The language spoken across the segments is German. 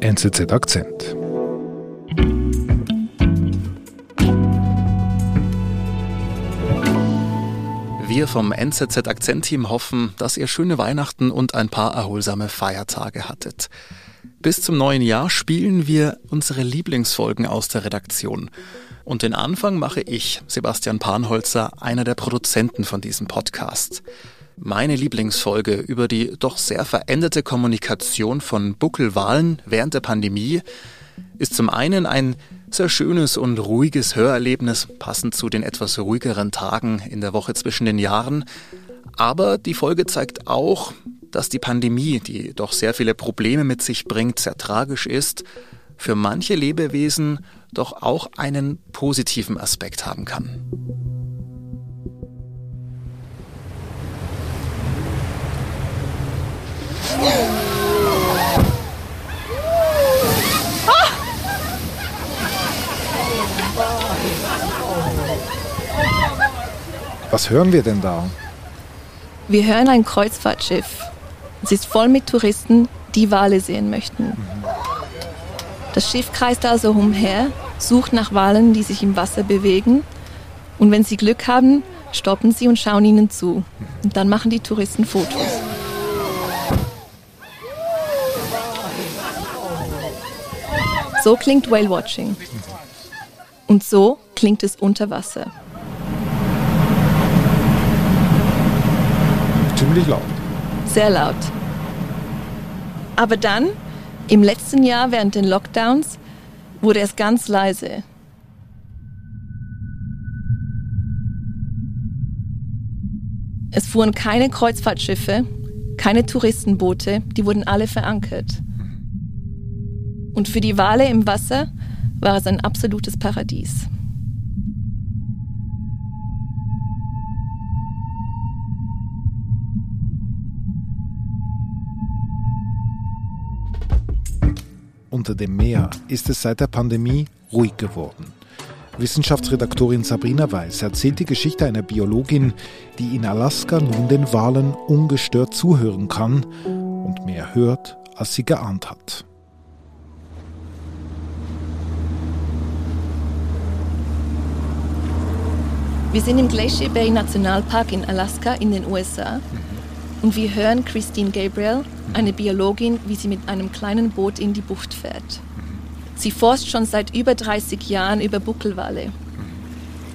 NZZ Akzent. Wir vom NZZ Akzent-Team hoffen, dass ihr schöne Weihnachten und ein paar erholsame Feiertage hattet. Bis zum neuen Jahr spielen wir unsere Lieblingsfolgen aus der Redaktion. Und den Anfang mache ich, Sebastian Panholzer, einer der Produzenten von diesem Podcast. Meine Lieblingsfolge über die doch sehr veränderte Kommunikation von Buckelwahlen während der Pandemie ist zum einen ein sehr schönes und ruhiges Hörerlebnis, passend zu den etwas ruhigeren Tagen in der Woche zwischen den Jahren. Aber die Folge zeigt auch, dass die Pandemie, die doch sehr viele Probleme mit sich bringt, sehr tragisch ist, für manche Lebewesen doch auch einen positiven Aspekt haben kann. Was hören wir denn da? Wir hören ein Kreuzfahrtschiff. Es ist voll mit Touristen, die Wale sehen möchten. Das Schiff kreist also umher, sucht nach Walen, die sich im Wasser bewegen. Und wenn sie Glück haben, stoppen sie und schauen ihnen zu. Und dann machen die Touristen Fotos. So klingt Whale Watching. Und so klingt es unter Wasser. Ziemlich laut. Sehr laut. Aber dann, im letzten Jahr während den Lockdowns, wurde es ganz leise. Es fuhren keine Kreuzfahrtschiffe, keine Touristenboote, die wurden alle verankert. Und für die Wale im Wasser war es ein absolutes Paradies. Unter dem Meer ist es seit der Pandemie ruhig geworden. Wissenschaftsredaktorin Sabrina Weiß erzählt die Geschichte einer Biologin, die in Alaska nun den Walen ungestört zuhören kann und mehr hört, als sie geahnt hat. Wir sind im Glacier Bay Nationalpark in Alaska in den USA und wir hören Christine Gabriel, eine Biologin, wie sie mit einem kleinen Boot in die Bucht fährt. Sie forscht schon seit über 30 Jahren über Buckelwale.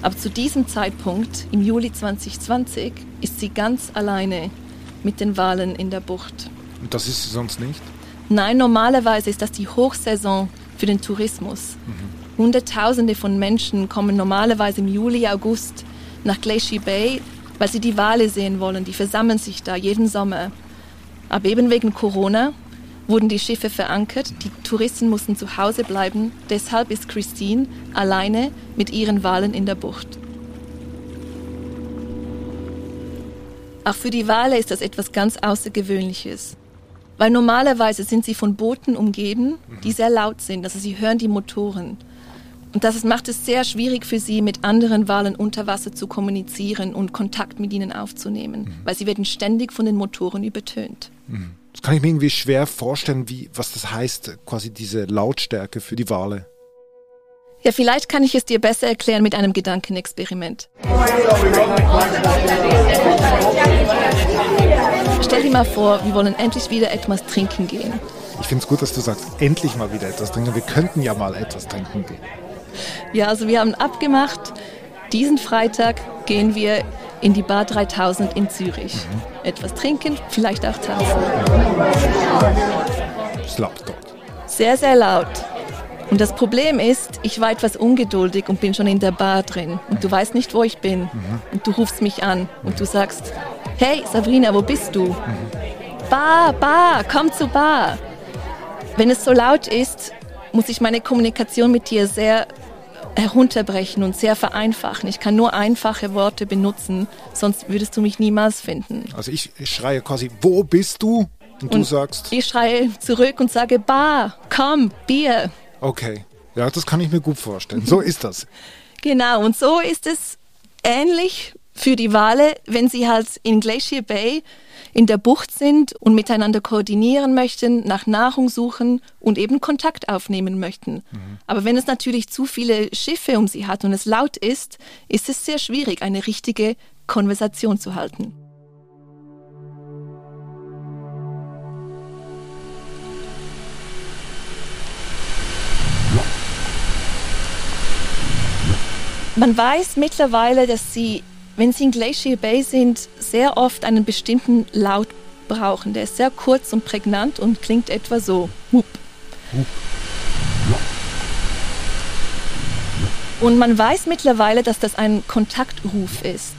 Aber zu diesem Zeitpunkt, im Juli 2020, ist sie ganz alleine mit den Walen in der Bucht. Und das ist sie sonst nicht? Nein, normalerweise ist das die Hochsaison für den Tourismus. Hunderttausende von Menschen kommen normalerweise im Juli, August nach Glacier Bay, weil sie die Wale sehen wollen. Die versammeln sich da jeden Sommer. Aber eben wegen Corona wurden die Schiffe verankert, die Touristen mussten zu Hause bleiben. Deshalb ist Christine alleine mit ihren Walen in der Bucht. Auch für die Wale ist das etwas ganz Außergewöhnliches. Weil normalerweise sind sie von Booten umgeben, die sehr laut sind. Also sie hören die Motoren. Und das macht es sehr schwierig für sie, mit anderen Walen unter Wasser zu kommunizieren und Kontakt mit ihnen aufzunehmen, weil sie werden ständig von den Motoren übertönt. Das kann ich mir irgendwie schwer vorstellen, wie, was das heißt, quasi diese Lautstärke für die Wale. Ja, vielleicht kann ich es dir besser erklären mit einem Gedankenexperiment. Stell dir mal vor, wir wollen endlich wieder etwas trinken gehen. Ich finde es gut, dass du sagst, endlich mal wieder etwas trinken. Wir könnten ja mal etwas trinken gehen. Ja, also wir haben abgemacht, diesen Freitag gehen wir in die Bar 3000 in Zürich. Etwas trinken, vielleicht auch tanzen. Es laut dort. Sehr, sehr laut. Und das Problem ist, ich war etwas ungeduldig und bin schon in der Bar drin. Und du weißt nicht, wo ich bin. Und du rufst mich an und du sagst, hey Sabrina, wo bist du? Bar, Bar, komm zur Bar. Wenn es so laut ist, muss ich meine Kommunikation mit dir sehr herunterbrechen und sehr vereinfachen. Ich kann nur einfache Worte benutzen, sonst würdest du mich niemals finden. Also ich, ich schreie quasi, wo bist du? Und, du Und sagst, Ich schreie zurück und sage, Bar, komm, Bier. okay. Ja, das kann ich mir gut vorstellen. So ist das. Genau, und so ist es ähnlich für die Wale, wenn sie halt in Glacier Bay in der Bucht sind und miteinander koordinieren möchten, nach Nahrung suchen und eben Kontakt aufnehmen möchten. Mhm. Aber wenn es natürlich zu viele Schiffe um sie hat und es laut ist, ist es sehr schwierig, eine richtige Konversation zu halten. Man weiß mittlerweile, dass sie wenn Sie in Glacier Bay sind, sehr oft einen bestimmten Laut brauchen. Der ist sehr kurz und prägnant und klingt etwa so. Whoop. Und man weiß mittlerweile, dass das ein Kontaktruf ist.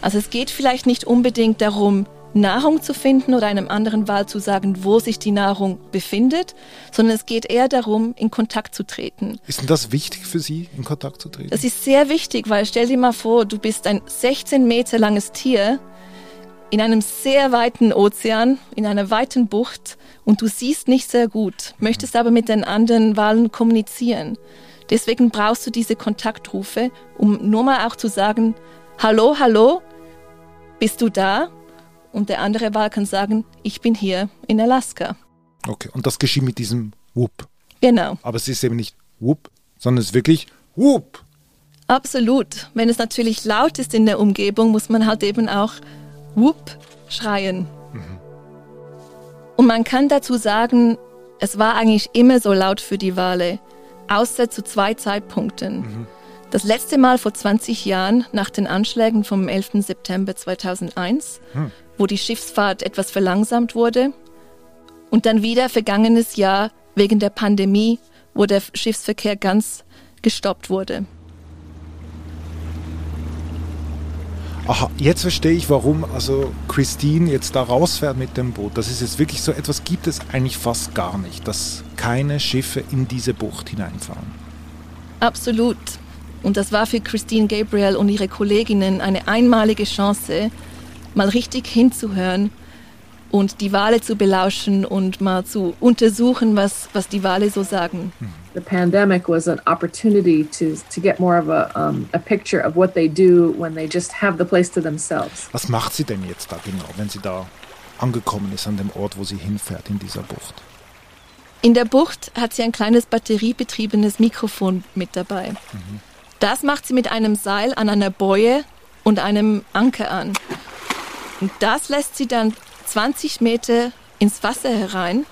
Also es geht vielleicht nicht unbedingt darum, Nahrung zu finden oder einem anderen Wal zu sagen, wo sich die Nahrung befindet, sondern es geht eher darum, in Kontakt zu treten. Ist denn das wichtig für Sie, in Kontakt zu treten? Das ist sehr wichtig, weil stell dir mal vor, du bist ein 16 Meter langes Tier in einem sehr weiten Ozean, in einer weiten Bucht und du siehst nicht sehr gut, möchtest aber mit den anderen Walen kommunizieren. Deswegen brauchst du diese Kontaktrufe, um nur mal auch zu sagen, hallo, hallo, bist du da? Und der andere Wal kann sagen, ich bin hier in Alaska. Okay, und das geschieht mit diesem Whoop. Genau. Aber es ist eben nicht Whoop, sondern es ist wirklich Whoop. Absolut. Wenn es natürlich laut ist in der Umgebung, muss man halt eben auch Whoop schreien. Mhm. Und man kann dazu sagen, es war eigentlich immer so laut für die Wale, außer zu zwei Zeitpunkten. Mhm. Das letzte Mal vor 20 Jahren nach den Anschlägen vom 11. September 2001, hm wo die Schiffsfahrt etwas verlangsamt wurde. Und dann wieder vergangenes Jahr wegen der Pandemie, wo der Schiffsverkehr ganz gestoppt wurde. Aha, jetzt verstehe ich, warum also Christine jetzt da rausfährt mit dem Boot. Das ist jetzt wirklich so etwas gibt es eigentlich fast gar nicht, dass keine Schiffe in diese Bucht hineinfahren. Absolut. Und das war für Christine Gabriel und ihre Kolleginnen eine einmalige Chance, mal richtig hinzuhören und die Wale zu belauschen und mal zu untersuchen, was, was die Wale so sagen. The pandemic was an opportunity to, to get more of a, um, a picture of what they do when they just have the place to themselves. Was macht sie denn jetzt da genau, wenn sie da angekommen ist an dem Ort, wo sie hinfährt in dieser Bucht? In der Bucht hat sie ein kleines batteriebetriebenes Mikrofon mit dabei. Mhm. Das macht sie mit einem Seil an einer Boje und einem Anker an. Und das lässt sie dann 20 Meter ins Wasser herein,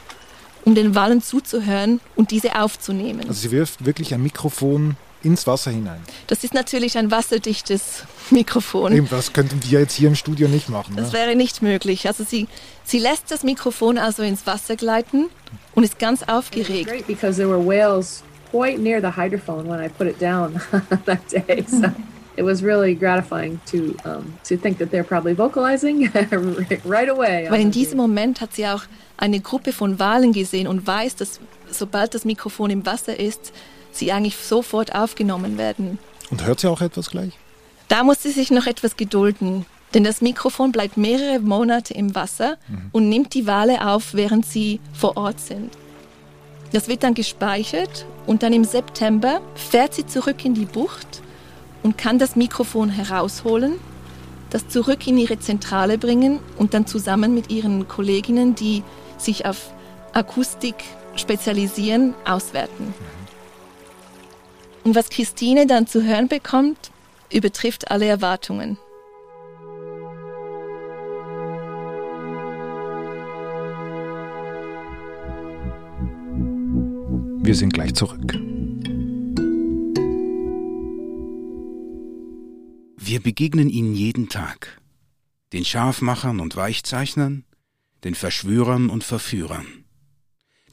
um den Wallen zuzuhören und diese aufzunehmen. Also sie wirft wirklich ein Mikrofon ins Wasser hinein. Das ist natürlich ein wasserdichtes Mikrofon. Eben, das könnten wir jetzt hier im Studio nicht machen. Das ne? wäre nicht möglich. Also sie, sie lässt das Mikrofon also ins Wasser gleiten und ist ganz aufgeregt. Great because there were whales quite near the hydrophone when I put it down that day. So it was really gratifying to um, to think that they're probably vocalizing right away. Weil in diesem Moment hat sie auch eine Gruppe von Walen gesehen und weiß, dass sobald das Mikrofon im Wasser ist, sie eigentlich sofort aufgenommen werden. Und hört sie auch etwas gleich? Da muss sie sich noch etwas gedulden. Denn das Mikrofon bleibt mehrere Monate im Wasser mhm. und nimmt die Wale auf, während sie vor Ort sind. Das wird dann gespeichert und dann im September fährt sie zurück in die Bucht und kann das Mikrofon herausholen, das zurück in ihre Zentrale bringen und dann zusammen mit ihren Kolleginnen, die sich auf Akustik spezialisieren, auswerten. Und was Christine dann zu hören bekommt, übertrifft alle Erwartungen. Wir sind gleich zurück. Wir begegnen ihnen jeden Tag, den Scharfmachern und Weichzeichnern, den Verschwörern und Verführern,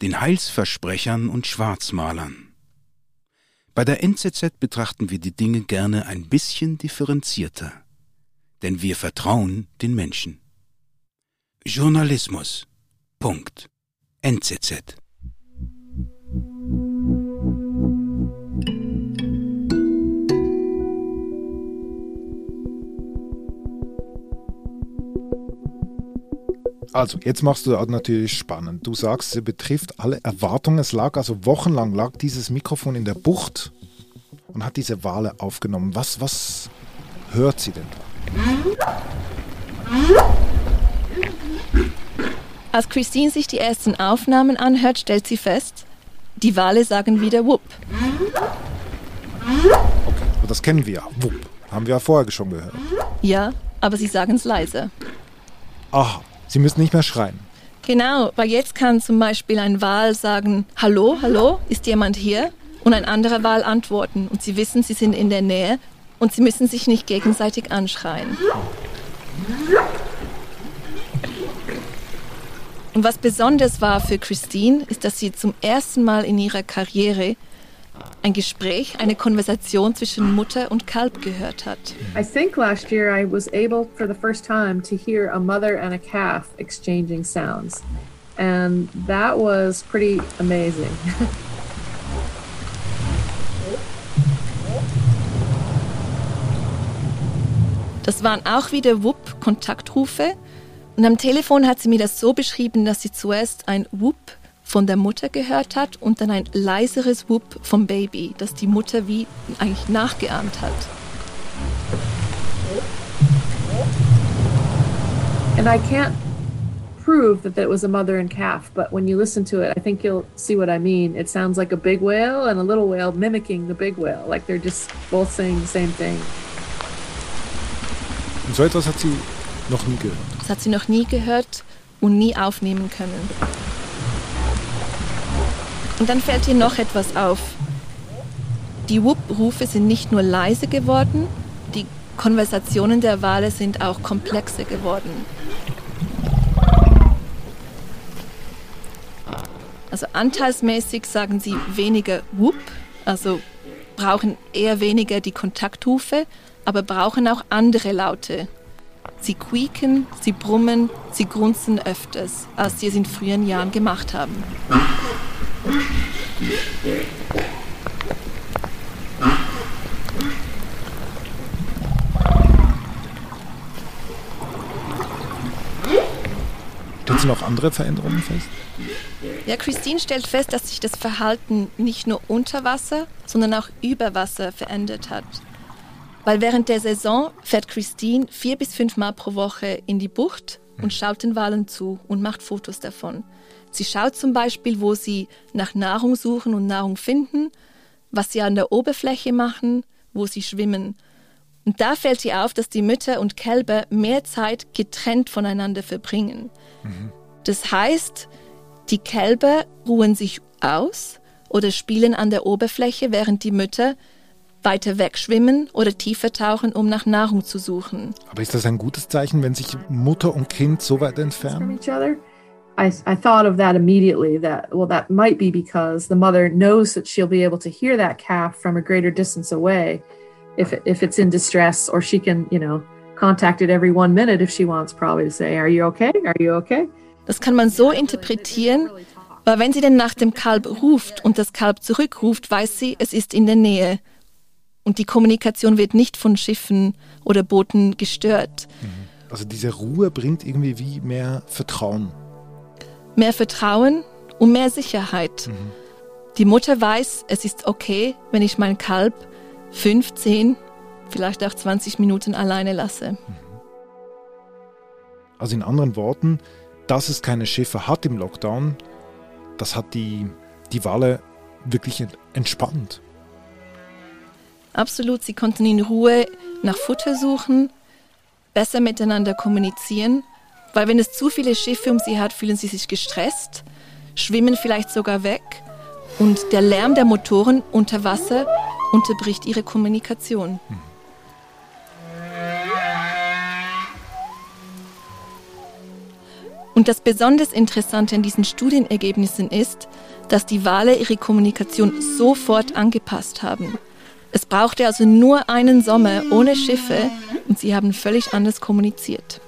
den Heilsversprechern und Schwarzmalern. Bei der NZZ betrachten wir die Dinge gerne ein bisschen differenzierter, denn wir vertrauen den Menschen. Journalismus. Punkt. NZZ. Also, jetzt machst du das natürlich spannend. Du sagst, sie betrifft alle Erwartungen. Es lag also wochenlang lag dieses Mikrofon in der Bucht und hat diese Wale aufgenommen. Was, was hört sie denn? Als Christine sich die ersten Aufnahmen anhört, stellt sie fest, die Wale sagen wieder Wupp. Okay, das kennen wir ja. Wupp. Haben wir ja vorher schon gehört. Ja, aber sie sagen es leise. Aha, sie müssen nicht mehr schreien. Genau, weil jetzt kann zum Beispiel ein Wal sagen, Hallo, hallo, ist jemand hier? Und ein anderer Wal antworten und sie wissen, sie sind in der Nähe und sie müssen sich nicht gegenseitig anschreien. Und was besonders war für Christine, ist, dass sie zum ersten Mal in ihrer Karriere ein Gespräch, eine Konversation zwischen Mutter und Kalb gehört hat. I think last year I was able for the first time to hear a mother and a calf exchanging sounds. And that was pretty amazing. Das waren auch wieder WUP-Kontaktrufe. Und am Telefon hat sie mir das so beschrieben, dass sie zuerst ein WUP von der Mutter gehört hat und dann ein leiseres WUP vom Baby, das die Mutter wie eigentlich nachgeahmt hat. and I can't prove that that was a mother and calf, but when you listen to it, I think you'll see what I mean. It sounds like a big whale and a little whale mimicking the big whale, like they're just both saying the same thing. Und so etwas hat sie noch nie gehört. Das hat sie noch nie gehört und nie aufnehmen können. Und dann fällt ihr noch etwas auf. Die Whoop-Rufe sind nicht nur leise geworden, die Konversationen der Wale sind auch komplexer geworden. Also anteilsmäßig sagen sie weniger Whoop, also brauchen eher weniger die Kontaktrufe, aber brauchen auch andere Laute. Sie quieken, sie brummen, sie grunzen öfters, als sie es in früheren Jahren gemacht haben. Sie noch andere Veränderungen fest? Ja, Christine stellt fest, dass sich das Verhalten nicht nur unter Wasser, sondern auch über Wasser verändert hat. Weil während der Saison fährt Christine vier bis fünf Mal pro Woche in die Bucht und schaut den Walen zu und macht Fotos davon. Sie schaut zum Beispiel, wo sie nach Nahrung suchen und Nahrung finden, was sie an der Oberfläche machen, wo sie schwimmen. Und da fällt ihr auf, dass die Mütter und Kälber mehr Zeit getrennt voneinander verbringen. Das heißt, die Kälber ruhen sich aus oder spielen an der Oberfläche, während die Mütter weiter wegschwimmen oder tiefer tauchen, um nach Nahrung zu suchen. Aber ist das ein gutes Zeichen, wenn sich Mutter und Kind so weit from entfernen? I, I thought of that immediately that, well, that might be because the mother knows that she'll be able to hear that calf from a greater distance away if, it, if it's in distress, or she can, you know, contact it every one minute if she wants, probably to say, Are you okay? Are you okay? Das kann man so interpretieren, weil wenn sie denn nach dem Kalb ruft und das Kalb zurückruft, weiß sie, es ist in der Nähe. Und die Kommunikation wird nicht von Schiffen oder Booten gestört. Also diese Ruhe bringt irgendwie wie mehr Vertrauen. Mehr Vertrauen und mehr Sicherheit. Die Mutter weiß, es ist okay, wenn ich mein Kalb 15, vielleicht auch 20 Minuten alleine lasse. Also in anderen Worten, dass es keine Schiffe hat im Lockdown, das hat die, die Wale wirklich ent- entspannt. Absolut, sie konnten in Ruhe nach Futter suchen, besser miteinander kommunizieren, weil wenn es zu viele Schiffe um sie hat, fühlen sie sich gestresst, schwimmen vielleicht sogar weg und der Lärm der Motoren unter Wasser unterbricht ihre Kommunikation. Und das besonders Interessante an diesen Studienergebnissen ist, dass die Wale ihre Kommunikation sofort angepasst haben. Es brauchte also nur einen Sommer ohne Schiffe und sie haben völlig anders kommuniziert.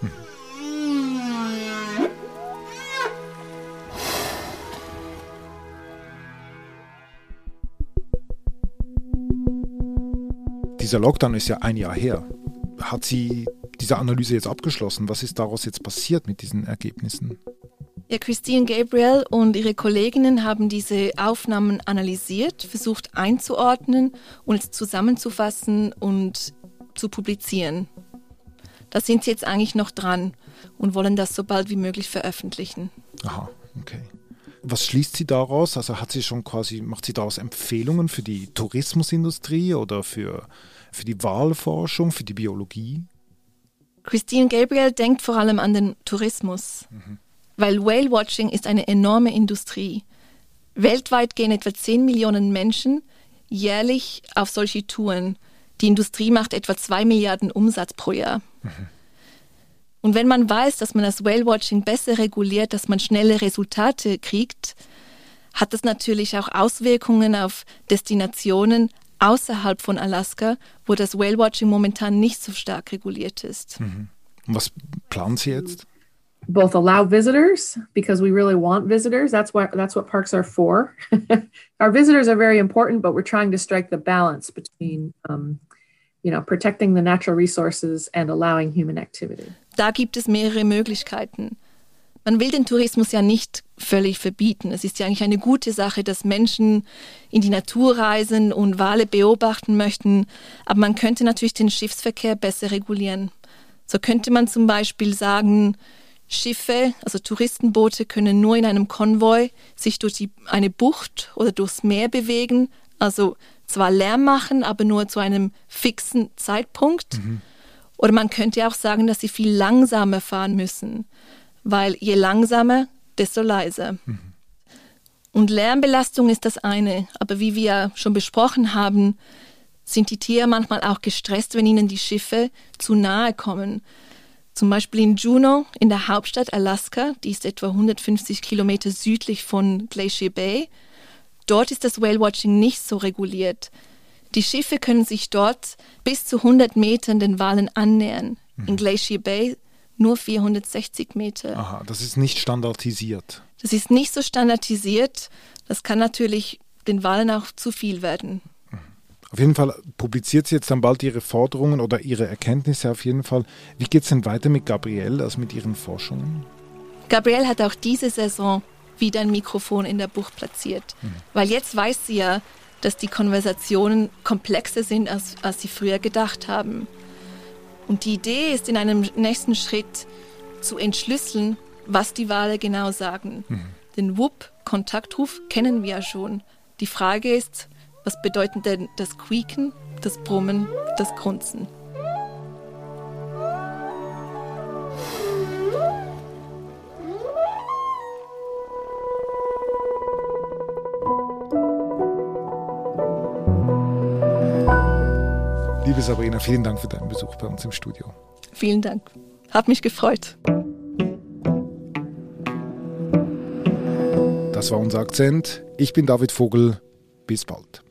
Dieser Lockdown ist ja ein Jahr her. Hat sie diese Analyse jetzt abgeschlossen? Was ist daraus jetzt passiert mit diesen Ergebnissen? Ja, Christine Gabriel und ihre Kolleginnen haben diese Aufnahmen analysiert, versucht einzuordnen und zusammenzufassen und zu publizieren. Da sind sie jetzt eigentlich noch dran und wollen das so bald wie möglich veröffentlichen. Aha, okay. Was schließt sie daraus? Also hat sie schon quasi, macht sie daraus Empfehlungen für die Tourismusindustrie oder für, für die Wahlforschung, für die Biologie? Christine Gabriel denkt vor allem an den Tourismus, mhm. weil Whale Watching ist eine enorme Industrie. Weltweit gehen etwa 10 Millionen Menschen jährlich auf solche Touren. Die Industrie macht etwa 2 Milliarden Umsatz pro Jahr. Mhm. Und wenn man weiß, dass man das Whale-Watching besser reguliert, dass man schnelle Resultate kriegt, hat das natürlich auch Auswirkungen auf Destinationen außerhalb von Alaska, wo das Whale-Watching momentan nicht so stark reguliert ist. Mhm. Was planen Sie jetzt? both allow visitors because we really want visitors. That's what that's what parks are for. Our visitors are very important, but we're trying to strike the balance between, um, you know, protecting the natural resources and allowing human activity. Da gibt es mehrere Möglichkeiten. Man will den Tourismus ja nicht völlig verbieten. Es ist ja eigentlich eine gute Sache, dass Menschen in die Natur reisen und Wale beobachten möchten. Aber man könnte natürlich den Schiffsverkehr besser regulieren. So könnte man zum Beispiel sagen, Schiffe, also Touristenboote, können nur in einem Konvoi sich durch die, eine Bucht oder durchs Meer bewegen. Also zwar Lärm machen, aber nur zu einem fixen Zeitpunkt. Mhm. Oder man könnte auch sagen, dass sie viel langsamer fahren müssen, weil je langsamer, desto leiser. Mhm. Und Lärmbelastung ist das eine, aber wie wir schon besprochen haben, sind die Tiere manchmal auch gestresst, wenn ihnen die Schiffe zu nahe kommen. Zum Beispiel in Juneau, in der Hauptstadt Alaska, die ist etwa 150 Kilometer südlich von Glacier Bay. Dort ist das Whale-Watching nicht so reguliert. Die Schiffe können sich dort bis zu 100 Metern den Walen annähern. Mhm. In Glacier Bay nur 460 Meter. Aha, das ist nicht standardisiert. Das ist nicht so standardisiert. Das kann natürlich den Walen auch zu viel werden. Auf jeden Fall publiziert sie jetzt dann bald ihre Forderungen oder ihre Erkenntnisse auf jeden Fall. Wie geht es denn weiter mit Gabrielle, also mit ihren Forschungen? Gabrielle hat auch diese Saison wieder ein Mikrofon in der Bucht platziert, mhm. weil jetzt weiß sie ja, dass die Konversationen komplexer sind, als, als sie früher gedacht haben. Und die Idee ist in einem nächsten Schritt zu entschlüsseln, was die Wale genau sagen. Mhm. Den WUP-Kontaktruf kennen wir ja schon. Die Frage ist, was bedeutet denn das Quieken, das Brummen, das Grunzen? Liebe Sabrina, vielen Dank für deinen Besuch bei uns im Studio. Vielen Dank. Hat mich gefreut. Das war unser Akzent. Ich bin David Vogel. Bis bald.